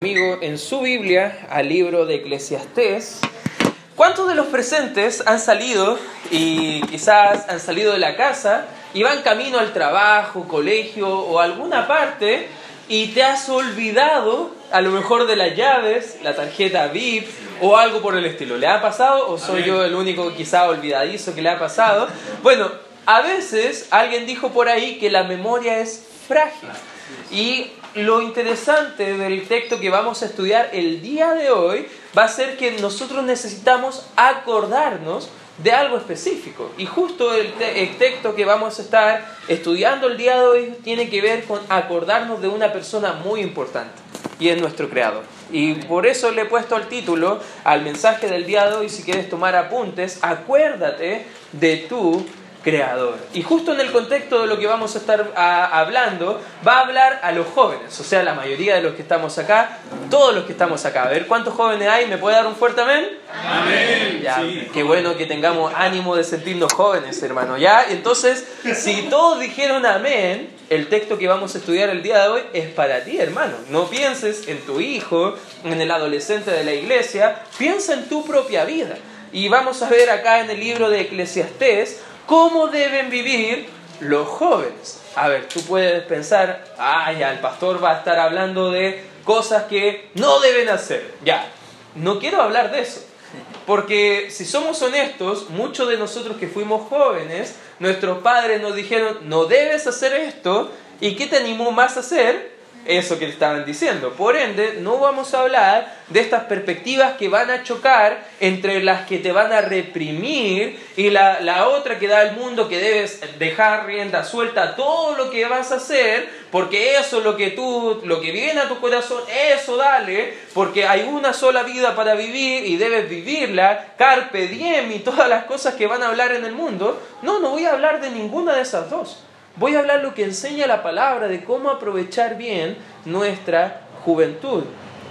amigo en su Biblia al libro de Eclesiastés. ¿Cuántos de los presentes han salido y quizás han salido de la casa y van camino al trabajo, colegio o alguna parte y te has olvidado a lo mejor de las llaves, la tarjeta VIP o algo por el estilo? ¿Le ha pasado o soy yo el único quizá olvidadizo que le ha pasado? Bueno, a veces alguien dijo por ahí que la memoria es frágil. Y lo interesante del texto que vamos a estudiar el día de hoy va a ser que nosotros necesitamos acordarnos de algo específico. Y justo el, texto que vamos a estar estudiando el día de hoy tiene que ver con acordarnos de una persona muy importante, y es nuestro Creador. Y por eso le he puesto el título al mensaje del día de hoy, si quieres tomar apuntes, acuérdate de tu creador. Y justo en el contexto de lo que vamos a estar hablando, va a hablar a los jóvenes, o sea, la mayoría de los que estamos acá, todos los que estamos acá. A ver, ¿cuántos jóvenes hay? ¿Me puede dar un fuerte amén? Amén. Ya, Qué bueno que tengamos ánimo de sentirnos jóvenes, hermano. ¿Ya? Entonces, si todos dijeron amén, el texto que vamos a estudiar el día de hoy es para ti, hermano. No pienses en tu hijo, en el adolescente de la iglesia, piensa en tu propia vida. Y vamos a ver acá en el libro de Eclesiastés ¿Cómo deben vivir los jóvenes? A ver, tú puedes pensar, ah, ya, el pastor va a estar hablando de cosas que no deben hacer. Ya, no quiero hablar de eso. Porque si somos honestos, muchos de nosotros que fuimos jóvenes, nuestros padres nos dijeron, no debes hacer esto, ¿y qué te animó más a hacer? Eso que estaban diciendo. Por ende, no vamos a hablar de estas perspectivas que van a chocar entre las que te van a reprimir y la, la otra que da el mundo que debes dejar rienda suelta todo lo que vas a hacer, porque eso es lo que tú, lo que viene a tu corazón, eso dale, porque hay una sola vida para vivir y debes vivirla, carpe diem y todas las cosas que van a hablar en el mundo. No, no voy a hablar de ninguna de esas dos. Voy a hablar lo que enseña la palabra de cómo aprovechar bien nuestra juventud.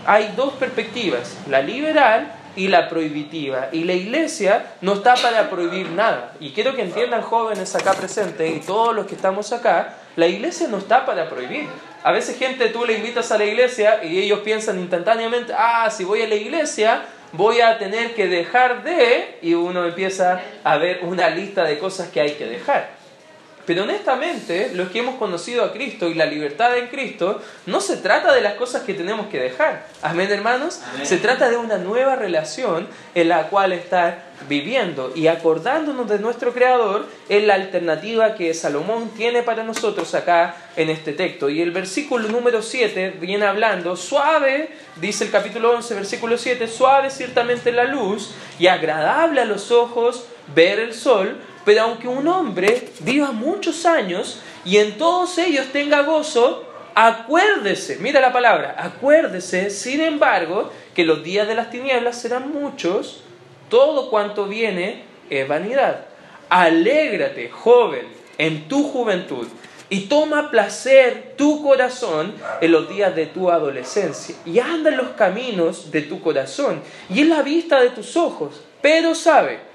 Hay dos perspectivas, la liberal y la prohibitiva. Y la iglesia no está para prohibir nada. Y quiero que entiendan jóvenes acá presentes y todos los que estamos acá, la iglesia no está para prohibir. A veces gente tú le invitas a la iglesia y ellos piensan instantáneamente, ah, si voy a la iglesia voy a tener que dejar de, y uno empieza a ver una lista de cosas que hay que dejar. Pero honestamente, los que hemos conocido a Cristo y la libertad en Cristo, no se trata de las cosas que tenemos que dejar. Amén, hermanos. Se trata de una nueva relación en la cual estar viviendo y acordándonos de nuestro Creador es la alternativa que Salomón tiene para nosotros acá en este texto. Y el versículo número 7 viene hablando, suave, dice el capítulo 11, versículo 7, suave ciertamente la luz y agradable a los ojos ver el sol pero aunque un hombre viva muchos años y en todos ellos tenga gozo, acuérdese, mira la palabra, acuérdese, sin embargo, que los días de las tinieblas serán muchos, todo cuanto viene es vanidad. Alégrate, joven, en tu juventud y toma placer tu corazón en los días de tu adolescencia y anda en los caminos de tu corazón y en la vista de tus ojos, pero sabe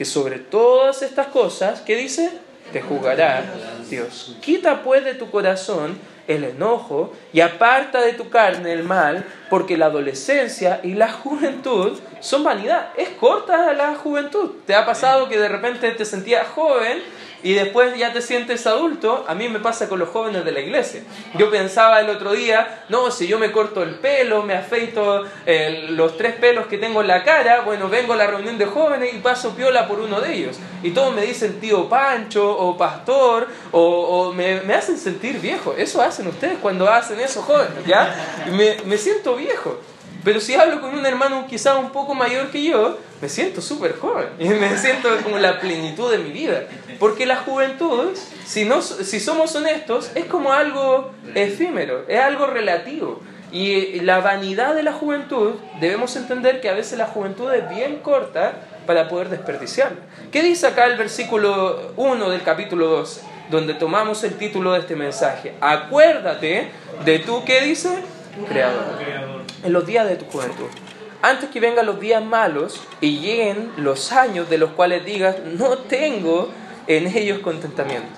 que sobre todas estas cosas, ¿qué dice? Te jugará Dios. Quita pues de tu corazón el enojo y aparta de tu carne el mal, porque la adolescencia y la juventud son vanidad. Es corta la juventud. ¿Te ha pasado que de repente te sentías joven y después ya te sientes adulto, a mí me pasa con los jóvenes de la iglesia. Yo pensaba el otro día, no, si yo me corto el pelo, me afeito los tres pelos que tengo en la cara, bueno, vengo a la reunión de jóvenes y paso piola por uno de ellos. Y todos me dicen tío Pancho o pastor o, me, hacen sentir viejo. Eso hacen ustedes cuando hacen eso, jóvenes, ¿ya? Me, me siento viejo. Pero si hablo con un hermano quizá un poco mayor que yo, me siento súper joven y me siento como la plenitud de mi vida. Porque la juventud, si, no, si somos honestos, es como algo efímero, es algo relativo. Y la vanidad de la juventud, debemos entender que a veces la juventud es bien corta para poder desperdiciarla. ¿Qué dice acá el versículo 1 del capítulo 12, donde tomamos el título de este mensaje? Acuérdate de tú, ¿qué dice? Creador en los días de tu juventud. Antes que vengan los días malos y lleguen los años de los cuales digas, no tengo en ellos contentamiento.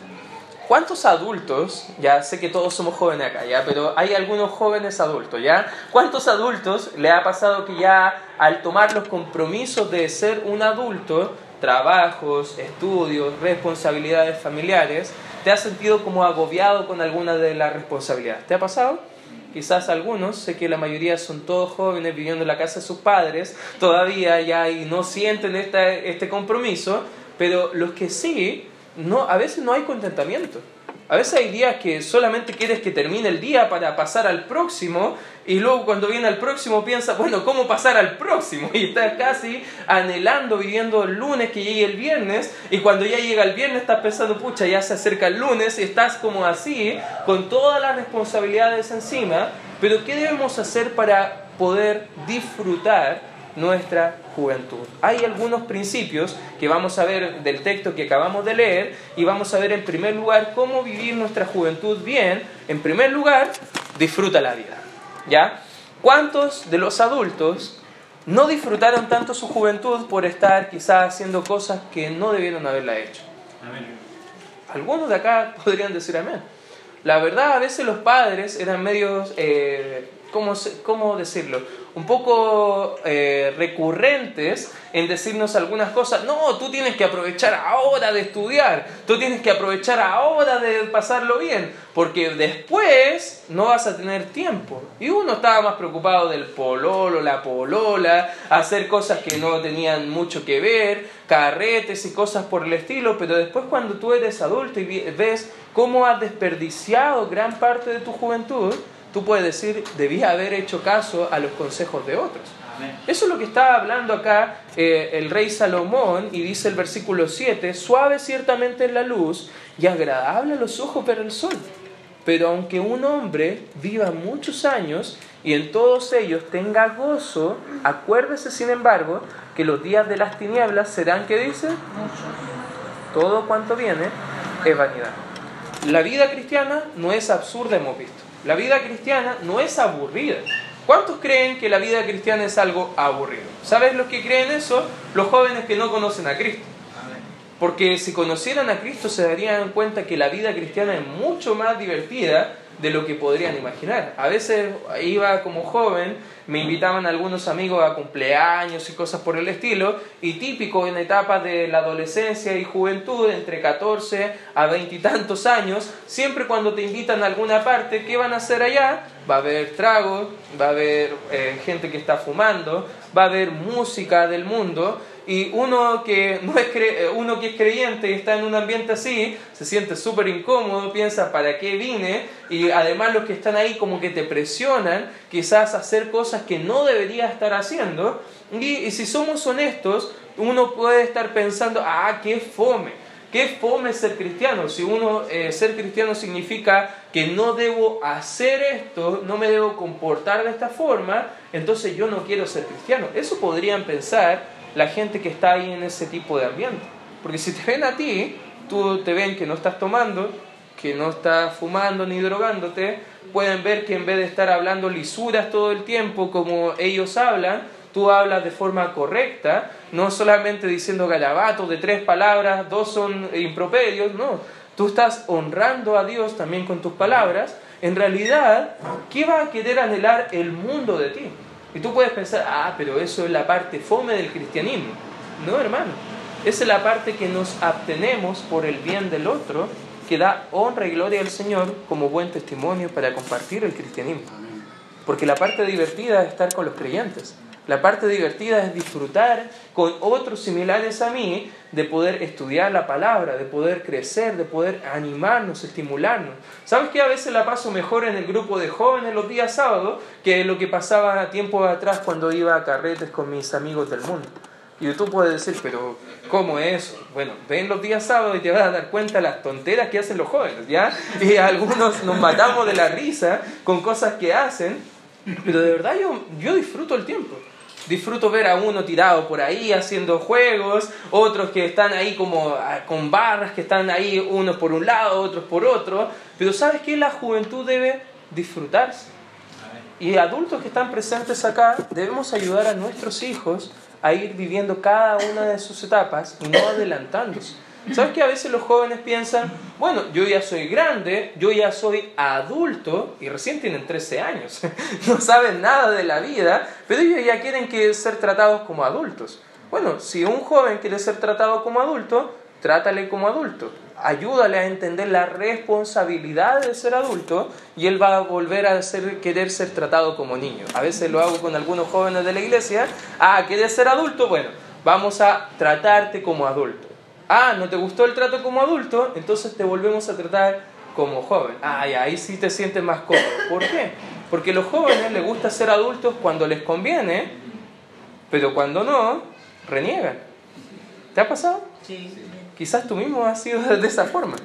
¿Cuántos adultos, ya sé que todos somos jóvenes acá, ya, pero hay algunos jóvenes adultos, ya? ¿Cuántos adultos le ha pasado que ya al tomar los compromisos de ser un adulto, trabajos, estudios, responsabilidades familiares, te has sentido como agobiado con alguna de las responsabilidades? ¿Te ha pasado? Quizás algunos, sé que la mayoría son todos jóvenes viviendo en la casa de sus padres, todavía ya y no sienten este compromiso, pero los que sí, no, a veces no hay contentamiento. A veces hay días que solamente quieres que termine el día para pasar al próximo y luego cuando viene al próximo piensas, bueno, ¿cómo pasar al próximo? Y estás casi anhelando, viviendo el lunes que llegue el viernes y cuando ya llega el viernes estás pensando, pucha, ya se acerca el lunes y estás como así, con todas las responsabilidades encima, pero ¿qué debemos hacer para poder disfrutar nuestra juventud. Hay algunos principios que vamos a ver del texto que acabamos de leer y vamos a ver en primer lugar cómo vivir nuestra juventud bien. En primer lugar, disfruta la vida. ¿Ya? ¿Cuántos de los adultos no disfrutaron tanto su juventud por estar quizás haciendo cosas que no debieron haberla hecho? Algunos de acá podrían decir amén. La verdad, a veces los padres eran medios, eh, ¿cómo, ¿cómo decirlo? Un poco eh, recurrentes en decirnos algunas cosas. No, tú tienes que aprovechar ahora de estudiar, tú tienes que aprovechar ahora de pasarlo bien, porque después no vas a tener tiempo. Y uno estaba más preocupado del pololo, la polola, hacer cosas que no tenían mucho que ver, carretes y cosas por el estilo, pero después cuando tú eres adulto y ves cómo has desperdiciado gran parte de tu juventud, tú puedes decir, debía haber hecho caso a los consejos de otros. Eso es lo que está hablando acá eh, el rey Salomón y dice el versículo 7, suave ciertamente en la luz y agradable a los ojos ver el sol. Pero aunque un hombre viva muchos años y en todos ellos tenga gozo, acuérdese sin embargo que los días de las tinieblas serán, ¿qué dice? Todo cuanto viene es vanidad. La vida cristiana no es absurda, hemos visto. La vida cristiana no es aburrida. ¿Cuántos creen que la vida cristiana es algo aburrido? ¿Sabes los que creen eso? Los jóvenes que no conocen a Cristo. Porque si conocieran a Cristo se darían cuenta que la vida cristiana es mucho más divertida de lo que podrían imaginar. A veces iba como joven, me invitaban algunos amigos a cumpleaños y cosas por el estilo, y típico en etapas de la adolescencia y juventud, entre 14 a 20 y tantos años, siempre cuando te invitan a alguna parte, ¿qué van a hacer allá? Va a haber tragos, va a haber eh, gente que está fumando, va a haber música del mundo, y uno que, no es eh, uno que es creyente y está en un ambiente así, se siente súper incómodo, piensa, ¿para qué vine? Y además los que están ahí como que te presionan quizás a hacer cosas que no debería estar haciendo. Y, si somos honestos, uno puede estar pensando, ah, qué fome. ¿Qué fome ser cristiano? Si uno eh, ser cristiano significa que no debo hacer esto, no me debo comportar de esta forma, entonces yo no quiero ser cristiano. Eso podrían pensar la gente que está ahí en ese tipo de ambiente. Porque si te ven a ti, tú te ven que no estás tomando, que no estás fumando ni drogándote, pueden ver que en vez de estar hablando lisuras todo el tiempo como ellos hablan, tú hablas de forma correcta, no solamente diciendo galabatos de tres palabras, dos son improperios, no, tú estás honrando a Dios también con tus palabras, en realidad, ¿qué va a querer anhelar el mundo de ti? Y tú puedes pensar, ah, pero eso es la parte fome del cristianismo. No, hermano. Esa es la parte que nos abstenemos por el bien del otro, que da honra y gloria al Señor como buen testimonio para compartir el cristianismo. Porque la parte divertida es estar con los creyentes. La parte divertida es disfrutar con otros similares a mí de poder estudiar la palabra, de poder crecer, de poder animarnos, estimularnos. ¿Sabes que a veces la paso mejor en el grupo de jóvenes los días sábados que lo que pasaba tiempo atrás cuando iba a carretes con mis amigos del mundo? Y tú puedes decir, pero ¿cómo es? Bueno, ven los días sábados y te vas a dar cuenta de las tonteras que hacen los jóvenes, ¿ya? Y algunos nos matamos de la risa con cosas que hacen, pero de verdad yo, yo disfruto el tiempo. Disfruto ver a uno tirado por ahí haciendo juegos, otros que están ahí como ah, con barras, que están ahí unos por un lado, otros por otro. Pero ¿sabes qué? La juventud debe disfrutarse. Y adultos que están presentes acá, debemos ayudar a nuestros hijos a ir viviendo cada una de sus etapas y no adelantándose. ¿Sabes que a veces los jóvenes piensan, bueno, yo ya soy grande, yo ya soy adulto y recién tienen 13 años, no saben nada de la vida, pero ellos ya quieren que ser tratados como adultos. Bueno, si un joven quiere ser tratado como adulto, trátale como adulto. Ayúdale a entender la responsabilidad de ser adulto y él va a volver a querer ser tratado como niño. A veces lo hago con algunos jóvenes de la iglesia. Ah, ¿quieres ser adulto? Bueno, vamos a tratarte como adulto. Ah, ¿no te gustó el trato como adulto? Entonces te volvemos a tratar como joven. Ah, ahí sí te sientes más cómodo. ¿Por qué? Porque a los jóvenes les gusta ser adultos cuando les conviene, pero cuando no, reniegan. ¿Te ha pasado? Sí. Quizás tú mismo has sido de esa forma.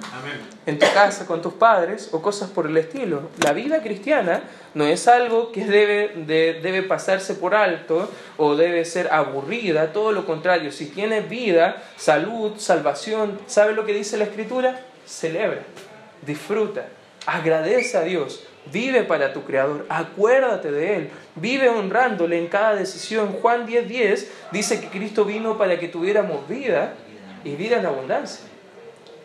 En tu casa, con tus padres o cosas por el estilo. La vida cristiana no es algo que debe, debe pasarse por alto o debe ser aburrida. Todo lo contrario. Si tienes vida, salud, salvación, ¿sabes lo que dice la Escritura? Celebra, disfruta, agradece a Dios. Vive para tu Creador, acuérdate de Él, vive honrándole en cada decisión. Juan 10:10 10 dice que Cristo vino para que tuviéramos vida y vida en abundancia.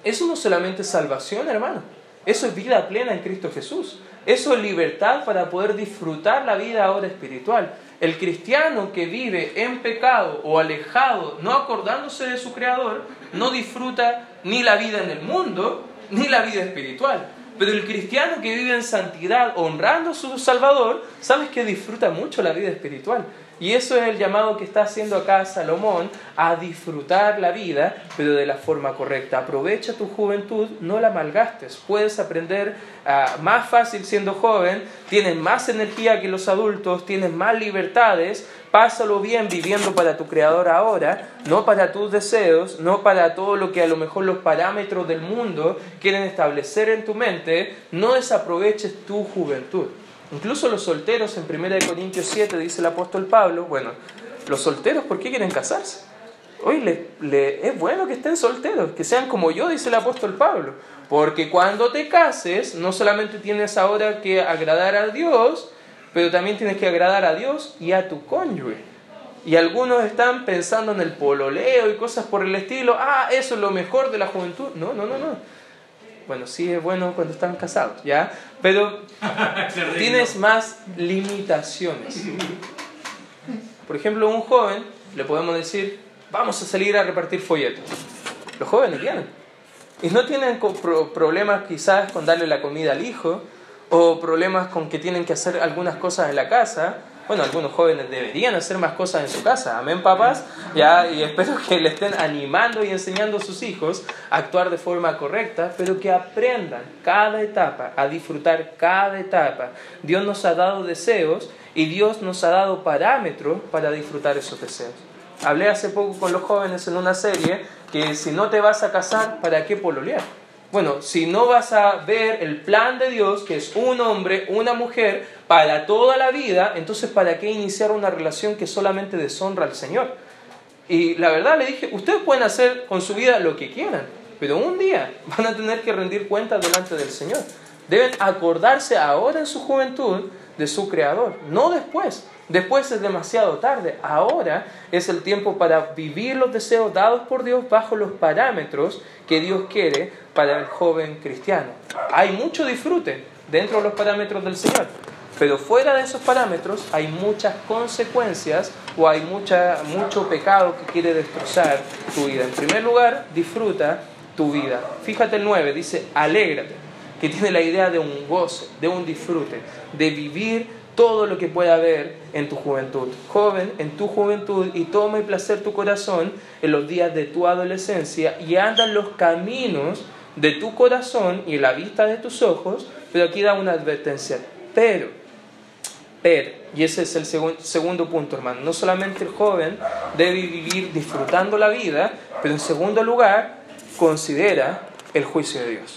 Eso no solamente es salvación, hermano. Eso es vida plena en Cristo Jesús. Eso es libertad para poder disfrutar la vida ahora espiritual. El cristiano que vive en pecado o alejado, no acordándose de su Creador, no disfruta ni la vida en el mundo, ni la vida espiritual. Pero el cristiano que vive en santidad, honrando a su Salvador, sabes que disfruta mucho la vida espiritual. Y eso es el llamado que está haciendo acá Salomón a disfrutar la vida, pero de la forma correcta. Aprovecha tu juventud, no la malgastes. Puedes aprender ah, más fácil siendo joven, tienes más energía que los adultos, tienes más libertades. Pásalo bien viviendo para tu creador ahora, no para tus deseos, no para todo lo que a lo mejor los parámetros del mundo quieren establecer en tu mente. No desaproveches tu juventud. Incluso los solteros en 1 Corintios 7 dice el apóstol Pablo, bueno, los solteros, ¿por qué quieren casarse? Hoy le, es bueno que estén solteros, que sean como yo, dice el apóstol Pablo. Porque cuando te cases, no solamente tienes ahora que agradar a Dios, pero también tienes que agradar a Dios y a tu cónyuge. Y algunos están pensando en el pololeo y cosas por el estilo. Ah, eso es lo mejor de la juventud. No, no, no, no. Bueno, sí es bueno cuando están casados, ¿ya? Pero tienes más limitaciones. Por ejemplo, un joven le podemos decir, vamos a salir a repartir folletos. Los jóvenes vienen. Y no tienen problemas quizás con darle la comida al hijo, o problemas con que tienen que hacer algunas cosas en la casa, bueno, algunos jóvenes deberían hacer más cosas en su casa, amén papás, ya, y espero que le estén animando y enseñando a sus hijos a actuar de forma correcta, pero que aprendan cada etapa, a disfrutar cada etapa. Dios nos ha dado deseos y Dios nos ha dado parámetros para disfrutar esos deseos. Hablé hace poco con los jóvenes en una serie que si no te vas a casar, ¿para qué pololear? Bueno, si no vas a ver el plan de Dios, que es un hombre, una mujer, para toda la vida, entonces ¿para qué iniciar una relación que solamente deshonra al Señor? Y la verdad le dije, ustedes pueden hacer con su vida lo que quieran, pero un día van a tener que rendir cuentas delante del Señor. Deben acordarse ahora en su juventud de su Creador, no después. Después es demasiado tarde. Ahora es el tiempo para vivir los deseos dados por Dios bajo los parámetros que Dios quiere para el joven cristiano. Hay mucho disfrute dentro de los parámetros del Señor, pero fuera de esos parámetros hay muchas consecuencias o hay mucha, mucho pecado que quiere destrozar tu vida. En primer lugar, disfruta tu vida. Fíjate el 9, dice, alégrate, que tiene la idea de un goce, de un disfrute, de vivir todo lo que pueda haber en tu juventud. Joven, en tu juventud, y toma y placer tu corazón en los días de tu adolescencia y anda en los caminos de tu corazón y en la vista de tus ojos, pero aquí da una advertencia. Pero, pero, y ese es el segundo punto, hermano, no solamente el joven debe vivir disfrutando la vida, pero en segundo lugar, considera el juicio de Dios.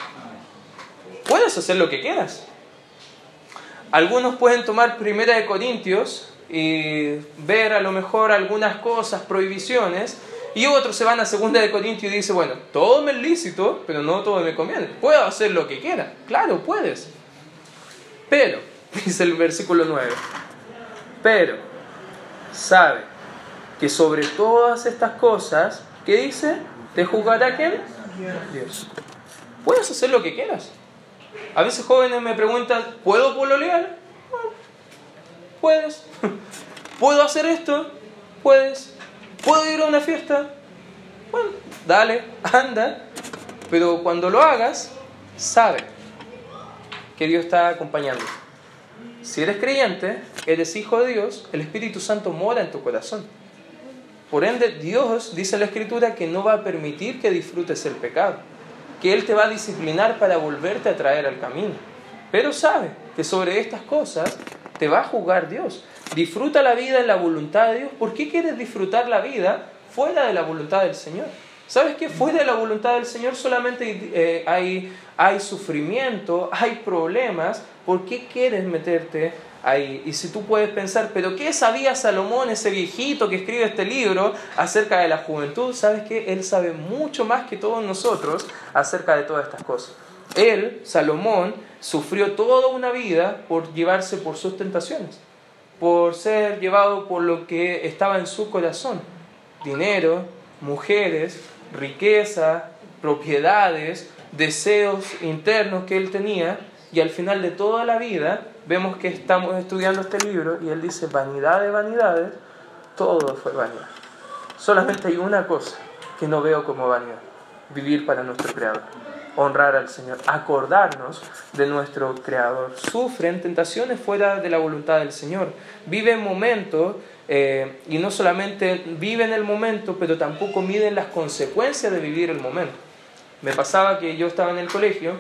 Puedes hacer lo que quieras, algunos pueden tomar Primera de Corintios y ver a lo mejor algunas cosas, prohibiciones, y otros se van a Segunda de Corintios y dicen, bueno, todo me es lícito, pero no todo me conviene. Puedo hacer lo que quiera. Claro, puedes. Pero, dice el versículo 9, pero sabe que sobre todas estas cosas, ¿qué dice? ¿Te juzgará quién? Dios. Puedes hacer lo que quieras. A veces jóvenes me preguntan, ¿puedo pololear? Puedes. ¿Puedo hacer esto? Puedes. ¿Puedo ir a una fiesta? Bueno, dale, anda. Pero cuando lo hagas, sabe que Dios está acompañando. Si eres creyente, eres hijo de Dios, el Espíritu Santo mora en tu corazón. Por ende, Dios dice en la Escritura que no va a permitir que disfrutes el pecado, que Él te va a disciplinar para volverte a traer al camino. Pero sabe que sobre estas cosas te va a juzgar Dios. Disfruta la vida en la voluntad de Dios. ¿Por qué quieres disfrutar la vida fuera de la voluntad del Señor? ¿Sabes que fuera de la voluntad del Señor solamente eh, hay, hay sufrimiento, hay problemas? ¿Por qué quieres meterte ahí? Y si tú puedes pensar, pero ¿qué sabía Salomón, ese viejito que escribe este libro, acerca de la juventud? ¿Sabes que Él sabe mucho más que todos nosotros acerca de todas estas cosas. Él, Salomón, sufrió toda una vida por llevarse por sus tentaciones, por ser llevado por lo que estaba en su corazón. Dinero, mujeres, riqueza, propiedades, deseos internos que él tenía y al final de toda la vida vemos que estamos estudiando este libro y él dice, vanidad de vanidades, todo fue vanidad. Solamente hay una cosa que no veo como vanidad, vivir para nuestro Creador, honrar al Señor, acordarnos de nuestro Creador. Sufren tentaciones fuera de la voluntad del Señor, viven momentos eh, y no solamente viven el momento, pero tampoco miden las consecuencias de vivir el momento. Me pasaba que yo estaba en el colegio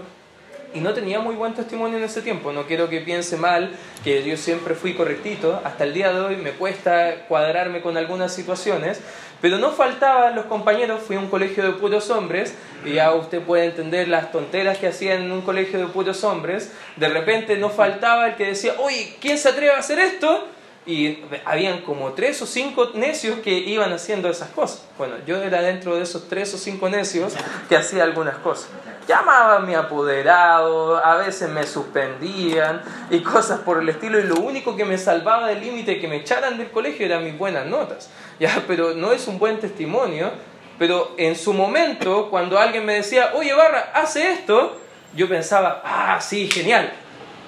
y no tenía muy buen testimonio en ese tiempo. No quiero que piense mal que yo siempre fui correctito. Hasta el día de hoy me cuesta cuadrarme con algunas situaciones, pero no faltaban los compañeros. Fui a un colegio de puros hombres y ya usted puede entender las tonteras que hacían en un colegio de puros hombres. De repente no faltaba el que decía, oye, ¿quién se atreve a hacer esto? Y habían como tres o cinco necios que iban haciendo esas cosas. Bueno, yo era dentro de esos tres o cinco necios que hacía algunas cosas. Llamaban a mi apoderado, a veces me suspendían y cosas por el estilo, y lo único que me salvaba del límite que me echaran del colegio eran mis buenas notas. Ya, pero no es un buen testimonio, pero en su momento, cuando alguien me decía, oye Barra, hace esto, yo pensaba, ah, sí, genial.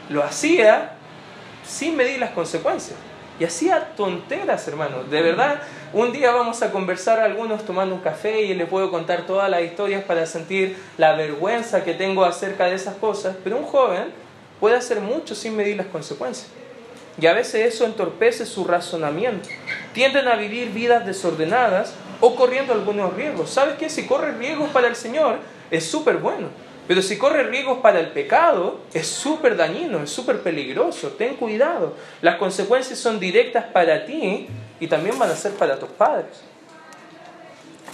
Lo hacía sin medir las consecuencias. Y hacía tonteras, hermano. De verdad, un día vamos a conversar algunos tomando un café y les puedo contar todas las historias para sentir la vergüenza que tengo acerca de esas cosas. Pero un joven puede hacer mucho sin medir las consecuencias. Y a veces eso entorpece su razonamiento. Tienden a vivir vidas desordenadas o corriendo algunos riesgos. ¿Sabes qué? Si corres riesgos para el Señor, es súper bueno. Pero si corre riesgos para el pecado, es súper dañino, es súper peligroso. Ten cuidado. Las consecuencias son directas para ti y también van a ser para tus padres.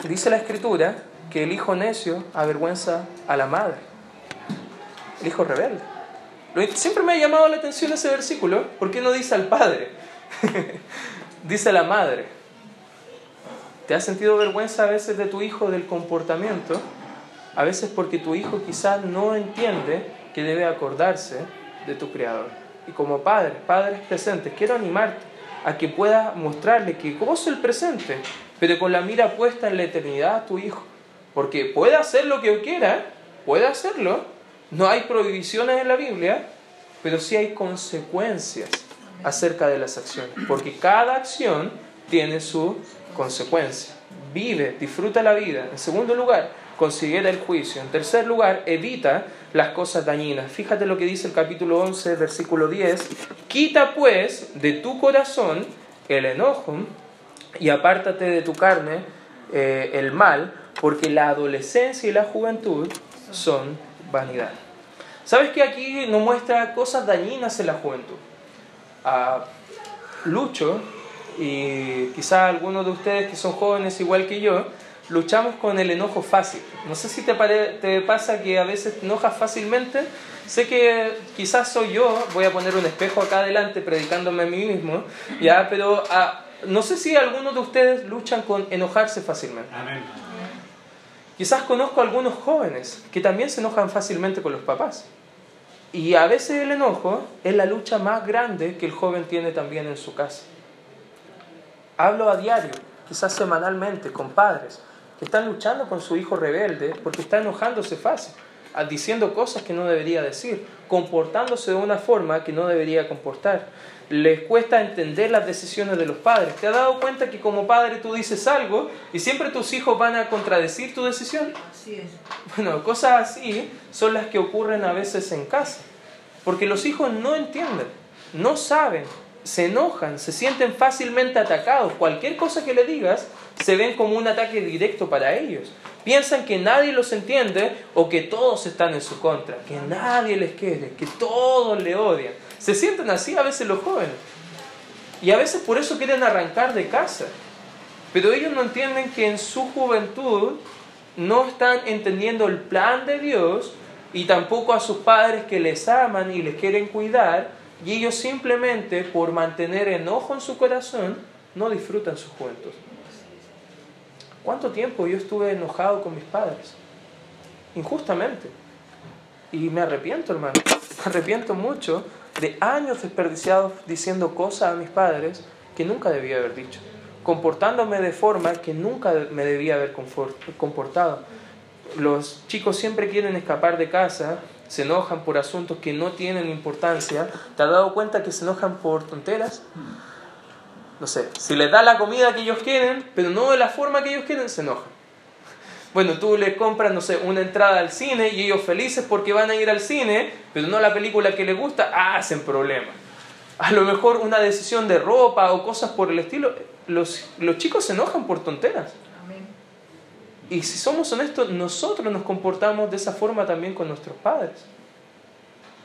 Dice la escritura que el hijo necio avergüenza a la madre. El hijo rebelde. Siempre me ha llamado la atención ese versículo. ¿Por qué no dice al padre? dice a la madre. ¿Te has sentido vergüenza a veces de tu hijo del comportamiento? A veces porque tu hijo quizás no entiende que debe acordarse de tu Creador. Y como padre, padres presentes, quiero animarte a que puedas mostrarle que gozo el presente, pero con la mira puesta en la eternidad a tu hijo. Porque puede hacer lo que quiera, puede hacerlo. No hay prohibiciones en la Biblia, pero sí hay consecuencias acerca de las acciones. Porque cada acción tiene su consecuencia. Vive, disfruta la vida. En segundo lugar, considera el juicio. En tercer lugar, evita las cosas dañinas. Fíjate lo que dice el capítulo 11, versículo 10. Quita pues de tu corazón el enojo y apártate de tu carne eh, el mal, porque la adolescencia y la juventud son vanidad. ¿Sabes que aquí nos muestra cosas dañinas en la juventud? Ah, Lucho y quizá algunos de ustedes que son jóvenes igual que yo, luchamos con el enojo fácil. No sé si te, te pasa que a veces te enojas fácilmente. Sé que quizás soy yo, voy a poner un espejo acá adelante predicándome a mí mismo, ya, pero ah, no sé si algunos de ustedes luchan con enojarse fácilmente. Quizás conozco a algunos jóvenes que también se enojan fácilmente con los papás. Y a veces el enojo es la lucha más grande que el joven tiene también en su casa. Hablo a diario, quizás semanalmente, con padres están luchando con su hijo rebelde porque está enojándose fácil, diciendo cosas que no debería decir, comportándose de una forma que no debería comportar. Les cuesta entender las decisiones de los padres. ¿Te has dado cuenta que como padre tú dices algo y siempre tus hijos van a contradecir tu decisión? Así es. Bueno, cosas así son las que ocurren a veces en casa. Porque los hijos no entienden, no saben, se enojan, se sienten fácilmente atacados. Cualquier cosa que le digas se ven como un ataque directo para ellos. Piensan que nadie los entiende o que todos están en su contra, que nadie les quiere, que todos le odian. Se sienten así a veces los jóvenes. Y a veces por eso quieren arrancar de casa. Pero ellos no entienden que en su juventud no están entendiendo el plan de Dios y tampoco a sus padres que les aman y les quieren cuidar, y ellos simplemente por mantener enojo en su corazón no disfrutan su juventud. ¿Cuánto tiempo yo estuve enojado con mis padres? Injustamente. Y me arrepiento, hermano. Me arrepiento mucho de años desperdiciados diciendo cosas a mis padres que nunca debía haber dicho. Comportándome de forma que nunca me debía haber comportado. Los chicos siempre quieren escapar de casa, se enojan por asuntos que no tienen importancia. ¿Te has dado cuenta que se enojan por tonteras? No sé, si les da la comida que ellos quieren, pero no de la forma que ellos quieren, se enojan. Bueno, tú les compras, no sé, una entrada al cine y ellos felices porque van a ir al cine, pero no la película que les gusta, hacen problemas. A lo mejor una decisión de ropa o cosas por el estilo, los, los chicos se enojan por tonteras. Y si somos honestos, nosotros nos comportamos de esa forma también con nuestros padres.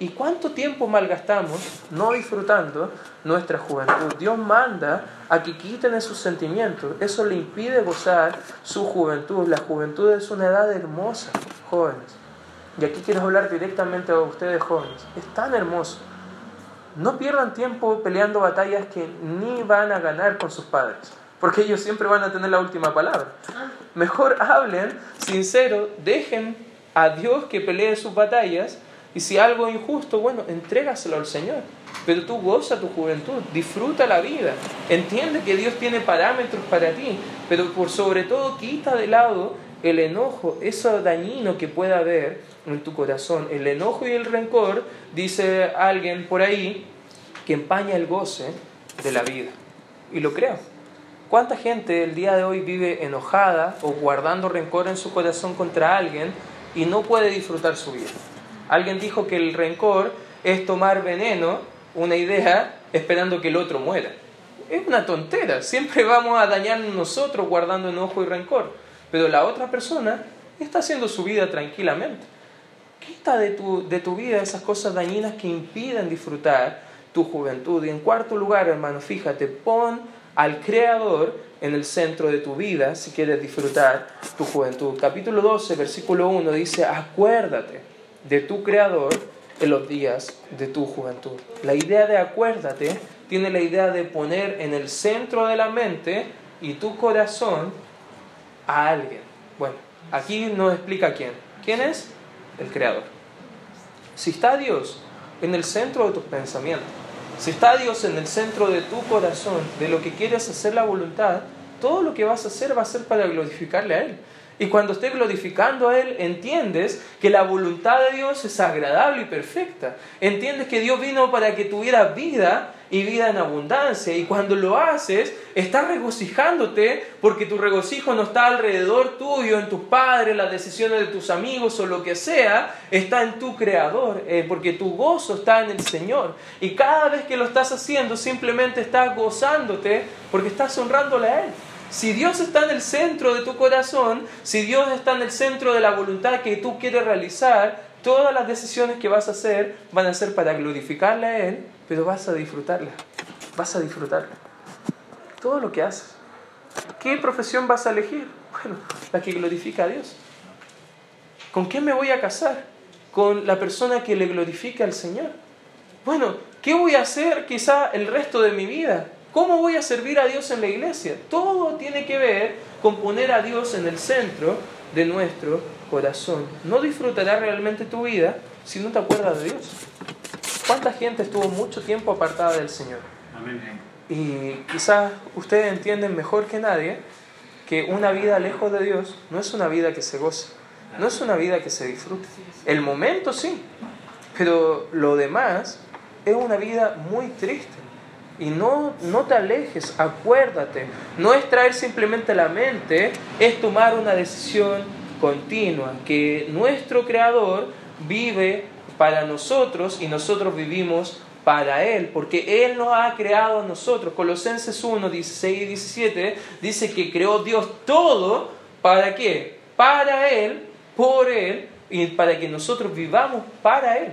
¿Y cuánto tiempo malgastamos no disfrutando nuestra juventud? Dios manda a que quiten esos sentimientos. Eso le impide gozar su juventud. La juventud es una edad hermosa, jóvenes. Y aquí quiero hablar directamente a ustedes jóvenes. Es tan hermoso. No pierdan tiempo peleando batallas que ni van a ganar con sus padres. Porque ellos siempre van a tener la última palabra. Mejor hablen sincero, dejen a Dios que pelee sus batallas y si algo es injusto, bueno, entrégaselo al Señor. Pero tú goza tu juventud, disfruta la vida, entiende que Dios tiene parámetros para ti, pero por sobre todo quita de lado el enojo, eso dañino que pueda haber en tu corazón. El enojo y el rencor, dice alguien por ahí, que empaña el goce de la vida. Y lo creo. ¿Cuánta gente el día de hoy vive enojada o guardando rencor en su corazón contra alguien y no puede disfrutar su vida? Alguien dijo que el rencor es tomar veneno, una idea, esperando que el otro muera. Es una tontera, siempre vamos a dañar nosotros guardando enojo y rencor, pero la otra persona está haciendo su vida tranquilamente. Quita de tu, de tu vida esas cosas dañinas que impiden disfrutar tu juventud. Y en cuarto lugar, hermano, fíjate, pon al Creador en el centro de tu vida si quieres disfrutar tu juventud. Capítulo 12, versículo 1 dice, acuérdate de tu Creador en los días de tu juventud. La idea de acuérdate tiene la idea de poner en el centro de la mente y tu corazón a alguien. Bueno, aquí nos explica quién. ¿Quién es? El Creador. Si está Dios en el centro de tus pensamientos, si está Dios en el centro de tu corazón, de lo que quieres hacer la voluntad, todo lo que vas a hacer va a ser para glorificarle a Él. Y cuando estés glorificando a Él, entiendes que la voluntad de Dios es agradable y perfecta. Entiendes que Dios vino para que tuvieras vida y vida en abundancia. Y cuando lo haces, estás regocijándote porque tu regocijo no está alrededor tuyo, en tus padres, las decisiones de tus amigos o lo que sea, está en tu Creador, eh, porque tu gozo está en el Señor. Y cada vez que lo estás haciendo, simplemente estás gozándote porque estás honrándole a Él. Si Dios está en el centro de tu corazón, si Dios está en el centro de la voluntad que tú quieres realizar, todas las decisiones que vas a hacer van a ser para glorificarle a Él, pero vas a disfrutarla. Vas a disfrutarla. Todo lo que haces. ¿Qué profesión vas a elegir? Bueno, la que glorifica a Dios. ¿Con quién me voy a casar? Con la persona que le glorifica al Señor. Bueno, ¿qué voy a hacer quizá el resto de mi vida? ¿Cómo voy a servir a Dios en la iglesia? Todo tiene que ver con poner a Dios en el centro de nuestro corazón. No disfrutarás realmente tu vida si no te acuerdas de Dios. ¿Cuánta gente estuvo mucho tiempo apartada del Señor? Y quizás ustedes entienden mejor que nadie que una vida lejos de Dios no es una vida que se goce, no es una vida que se disfrute. El momento sí, pero lo demás es una vida muy triste. Y no, no te alejes, acuérdate. No es traer simplemente la mente, es tomar una decisión continua, que nuestro Creador vive para nosotros y nosotros vivimos para Él, porque Él nos ha creado a nosotros. Colosenses 1, 16 y 17 dice que creó Dios todo, ¿para qué? Para Él, por Él y para que nosotros vivamos para Él.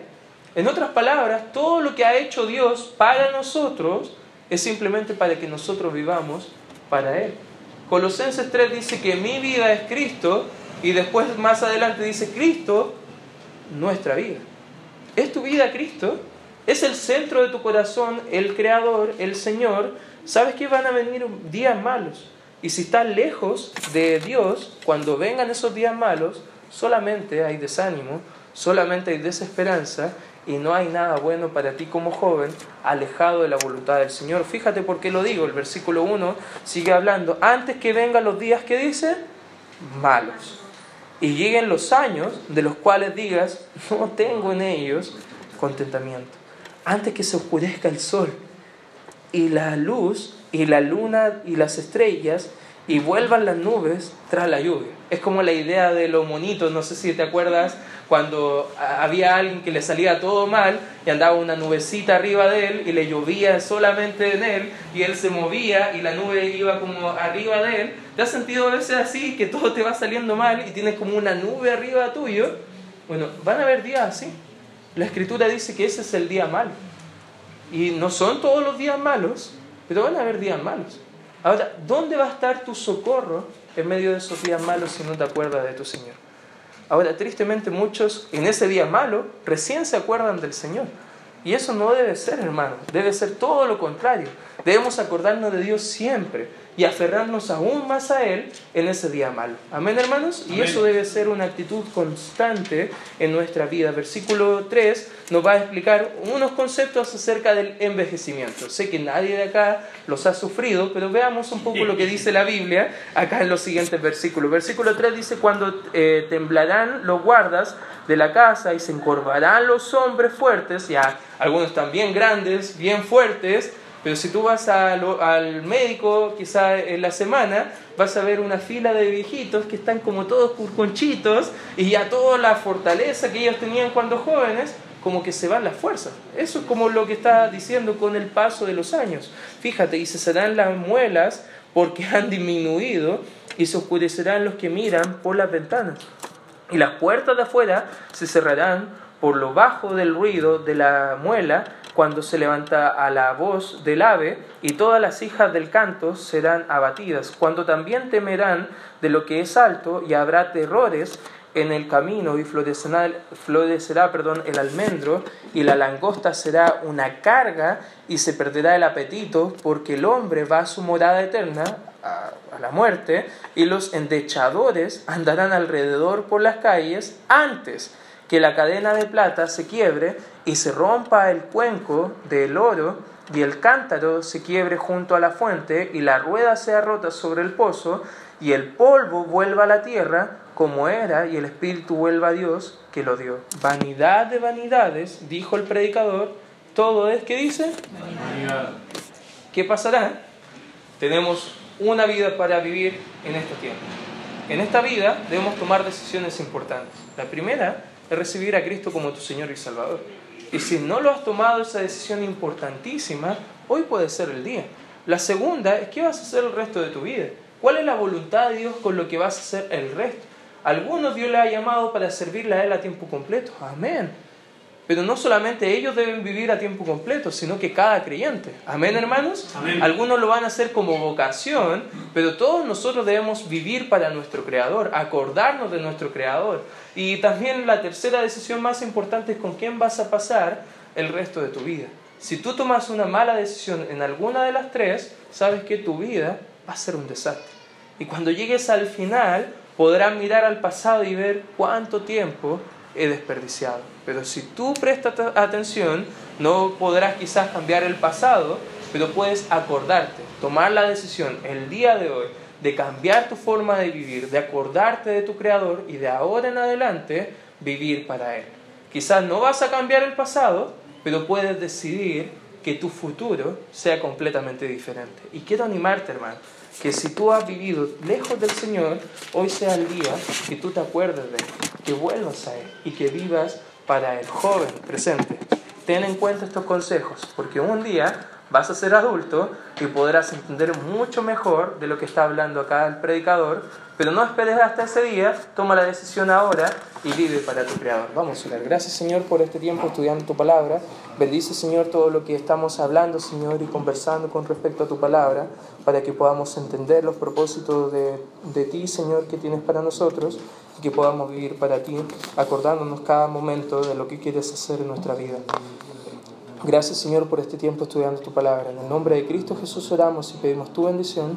En otras palabras, todo lo que ha hecho Dios para nosotros es simplemente para que nosotros vivamos para Él. Colosenses 3 dice que mi vida es Cristo y después más adelante dice Cristo, nuestra vida. ¿Es tu vida Cristo? ¿Es el centro de tu corazón el Creador, el Señor? ¿Sabes que van a venir días malos? Y si estás lejos de Dios, cuando vengan esos días malos, solamente hay desánimo, solamente hay desesperanza y no hay nada bueno para ti como joven alejado de la voluntad del Señor. Fíjate por qué lo digo, el versículo 1 sigue hablando, antes que vengan los días que dice, malos, y lleguen los años de los cuales digas, no tengo en ellos contentamiento, antes que se oscurezca el sol y la luz y la luna y las estrellas y vuelvan las nubes tras la lluvia. Es como la idea de los monitos, no sé si te acuerdas cuando había alguien que le salía todo mal y andaba una nubecita arriba de él y le llovía solamente en él y él se movía y la nube iba como arriba de él. ¿Te has sentido a veces así que todo te va saliendo mal y tienes como una nube arriba tuyo? Bueno, van a haber días así. La escritura dice que ese es el día malo. Y no son todos los días malos, pero van a haber días malos. Ahora, ¿dónde va a estar tu socorro en medio de esos días malos si no te acuerdas de tu Señor? Ahora, tristemente muchos en ese día malo recién se acuerdan del Señor. Y eso no debe ser, hermano. Debe ser todo lo contrario. Debemos acordarnos de Dios siempre y aferrarnos aún más a Él en ese día malo. Amén, hermanos. Y eso debe ser una actitud constante en nuestra vida. Versículo 3 nos va a explicar unos conceptos acerca del envejecimiento. Sé que nadie de acá los ha sufrido, pero veamos un poco lo que dice la Biblia acá en los siguientes versículos. Versículo 3 dice, cuando eh, temblarán los guardas de la casa y se encorvarán los hombres fuertes, ya algunos también grandes, bien fuertes, pero si tú vas al médico quizá en la semana, vas a ver una fila de viejitos que están como todos curconchitos y ya toda la fortaleza que ellos tenían cuando jóvenes, como que se van las fuerzas. Eso es como lo que está diciendo con el paso de los años. Fíjate, y cesarán las muelas porque han disminuido y se oscurecerán los que miran por las ventanas. Y las puertas de afuera se cerrarán por lo bajo del ruido de la muela cuando se levanta a la voz del ave, y todas las hijas del canto serán abatidas, cuando también temerán de lo que es alto, y habrá terrores en el camino, y florecerá, perdón, el almendro, y la langosta será una carga, y se perderá el apetito, porque el hombre va a su morada eterna, a, a la muerte, y los endechadores andarán alrededor por las calles antes que la cadena de plata se quiebre y se rompa el cuenco del oro y el cántaro se quiebre junto a la fuente y la rueda sea rota sobre el pozo y el polvo vuelva a la tierra como era y el espíritu vuelva a Dios que lo dio. Vanidad de vanidades, dijo el predicador, todo es, ¿qué dice? Vanidad. ¿Qué pasará? Tenemos una vida para vivir en esta tierra. En esta vida debemos tomar decisiones importantes. La primera es recibir a Cristo como tu Señor y Salvador. Y si no lo has tomado esa decisión importantísima, hoy puede ser el día. La segunda es qué vas a hacer el resto de tu vida. ¿Cuál es la voluntad de Dios con lo que vas a hacer el resto? Algunos Dios le ha llamado para servirle a Él a tiempo completo. Amén. Pero no solamente ellos deben vivir a tiempo completo, sino que cada creyente. Amén, hermanos. Algunos lo van a hacer como vocación, pero todos nosotros debemos vivir para nuestro Creador, acordarnos de nuestro Creador. Y también la tercera decisión más importante es con quién vas a pasar el resto de tu vida. Si tú tomas una mala decisión en alguna de las tres, sabes que tu vida va a ser un desastre. Y cuando llegues al final, podrás mirar al pasado y ver cuánto tiempo he desperdiciado. Pero si tú prestas atención, no podrás quizás cambiar el pasado, pero puedes acordarte, tomar la decisión el día de hoy de cambiar tu forma de vivir, de acordarte de tu Creador y de ahora en adelante vivir para Él. Quizás no vas a cambiar el pasado, pero puedes decidir que tu futuro sea completamente diferente. Y quiero animarte, hermano, que si tú has vivido lejos del Señor, hoy sea el día que tú te acuerdes de Él, que vuelvas a Él y que vivas para el joven presente. Ten en cuenta estos consejos, porque un día vas a ser adulto y podrás entender mucho mejor de lo que está hablando acá el predicador, pero no esperes hasta ese día, toma la decisión ahora y vive para tu Creador. Vamos a orar. Gracias Señor por este tiempo estudiando tu palabra. Bendice Señor todo lo que estamos hablando Señor y conversando con respecto a tu palabra para que podamos entender los propósitos de, de ti Señor que tienes para nosotros y que podamos vivir para ti acordándonos cada momento de lo que quieres hacer en nuestra vida. Gracias Señor por este tiempo estudiando tu palabra. En el nombre de Cristo Jesús oramos y pedimos tu bendición.